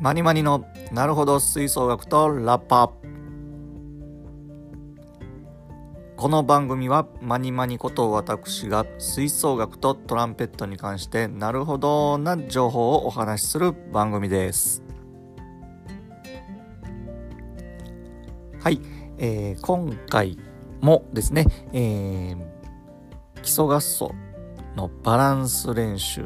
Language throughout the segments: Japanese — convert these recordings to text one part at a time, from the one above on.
マニマニのなるほど吹奏楽とラッパこの番組はマニマニこと私が吹奏楽とトランペットに関してなるほどな情報をお話しする番組です。はい、えー、今回もですね、えー、基礎合奏のバランス練習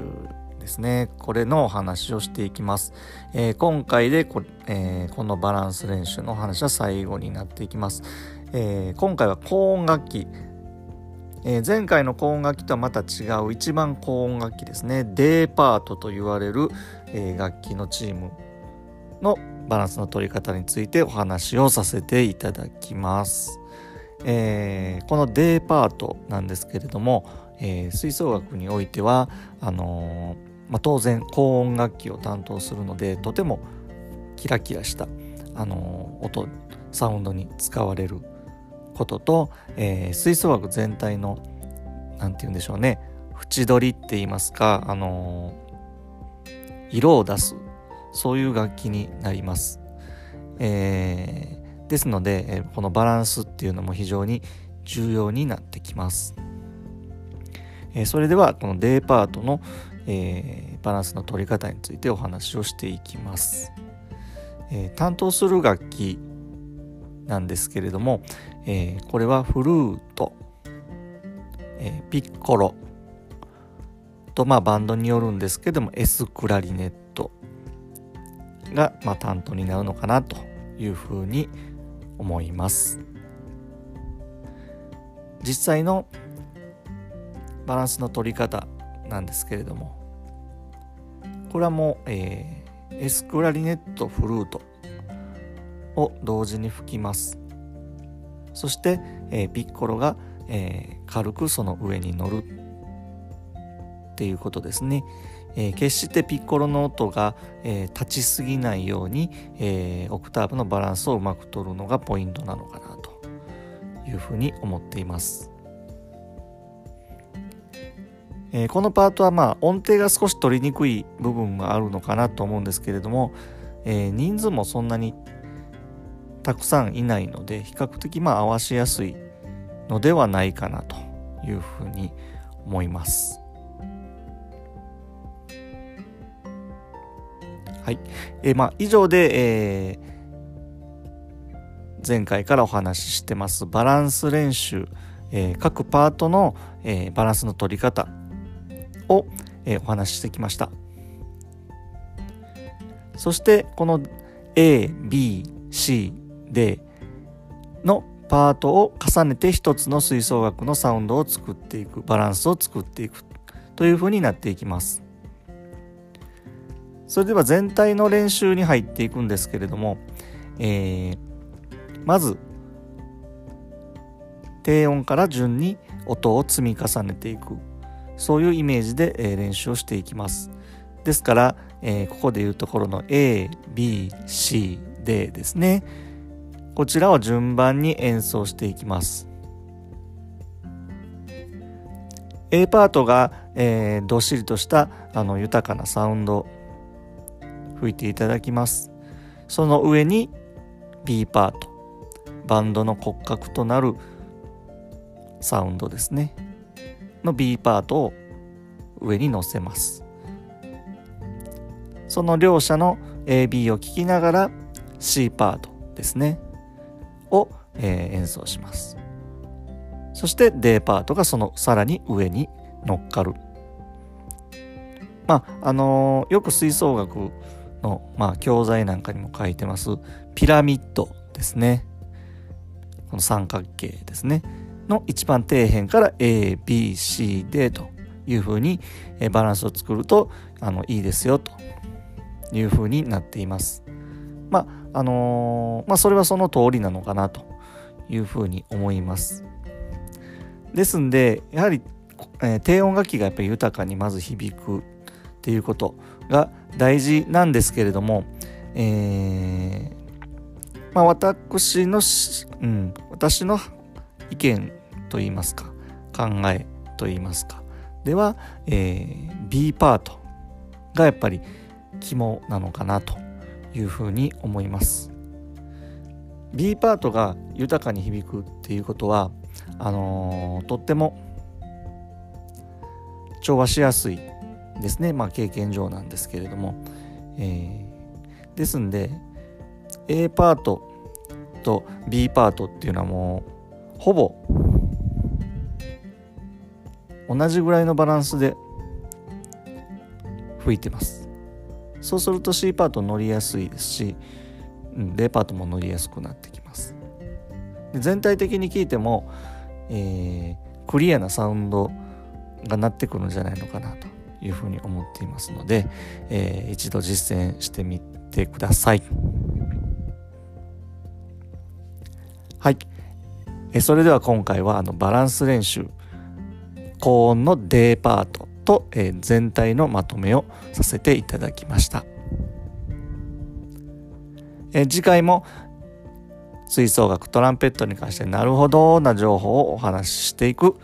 ですね。これのお話をしていきます。えー、今回でこ,、えー、このバランス練習のお話は最後になっていきます。えー、今回は高音楽器、え前回の高音楽器とはまた違う一番高音楽器ですね。デーパートと言われる、え楽器のチームのバランスの取り方についてお話をさせていただきます。えこのデーパートなんですけれども、え吹奏楽においてはあのーまあ、当然高音楽器を担当するのでとてもキラキラしたあの音サウンドに使われることと、えー、吹奏楽全体の何て言うんでしょうね縁取りって言いますか、あの、色を出すそういう楽器になります。えー、ですので、えこのバランスっていうのも非常に重要になってきます。えそれではこの D パートの、えー、バランスの取り方についてお話をしていきます。えー、担当する楽器なんですけれども、えー、これはフルート、えピッコロと、まあ、バンドによるんですけども S クラリネットが、まあ、担当になるのかなというふうに思います。実際のバランスの取り方なんですけれども。これはもう、えー、エスクラリネットフルートを同時に吹きます。そして、えー、ピッコロが、えー、軽くその上に乗るっていうことですね、え、決してピッコロの音が、え、立ちすぎないように、え、オクターブのバランスをうまく取るのがポイントなのかなというふうに思っています。えー、このパートはまあ音程が少し取りにくい部分があるのかなと思うんですけれども、えー、人数もそんなにたくさんいないので比較的まあ合わしやすいのではないかなというふうに思います。はい。えー、まあ以上で、えー、前回からお話ししてますバランス練習、えー、各パートの、えー、バランスの取り方を、え、お話ししてきました。そしてこの ABCD のパートを重ねて一つの吹奏楽のサウンドを作っていくバランスを作っていくというふうになっていきます。それでは全体の練習に入っていくんですけれども、えー、まず低音から順に音を積み重ねていく。そういうイメージで、練習をしていきます。ですから、え、ここでいうところの A、B、C、D ですね。こちらを順番に演奏していきます。A パートが、えー、どっしりとしたあの豊かなサウンド吹いていただきます。その上に B パート。バンドの骨格となるサウンドですね。の B パートを上に乗せます。その両者の AB を聴きながら C パートですね。を、えー、演奏します。そして D パートがそのさらに上に乗っかる。まああのー、よく吹奏楽の、まあ、教材なんかにも書いてますピラミッドですね。この三角形ですね。の一番底辺から ABCD というふうにバランスを作るとあのいいですよというふうになっています。まああのー、まあそれはその通りなのかなというふうに思います。ですんでやはり、えー、低音楽器がやっぱり豊かにまず響くっていうことが大事なんですけれども、えーまあ、私の、うん、私の意見といいますか考えといいますか。では、えー、B パートがやっぱり肝なのかなというふうに思います。B パートが豊かに響くっていうことはあのー、とっても調和しやすいですね。まあ経験上なんですけれども、えー、ですんで A パートと B パートっていうのはもうほぼ。同じぐらいのバランスで。吹いてます。そうすると C パート乗りやすいですし D パートも乗りやすくなってきます。で全体的に聞いても、えー、クリアなサウンドがなってくるんじゃないのかなというふうに思っていますので、えー、一度実践してみてください。はい。えそれでは今回はあのバランス練習高音の D パートと、え、全体のまとめをさせていただきました。え、次回も吹奏楽トランペットに関してなるほどな情報をお話ししていく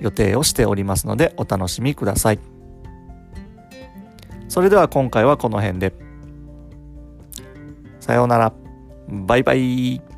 予定をしておりますのでお楽しみください。それでは今回はこの辺で。さようなら。バイバイ。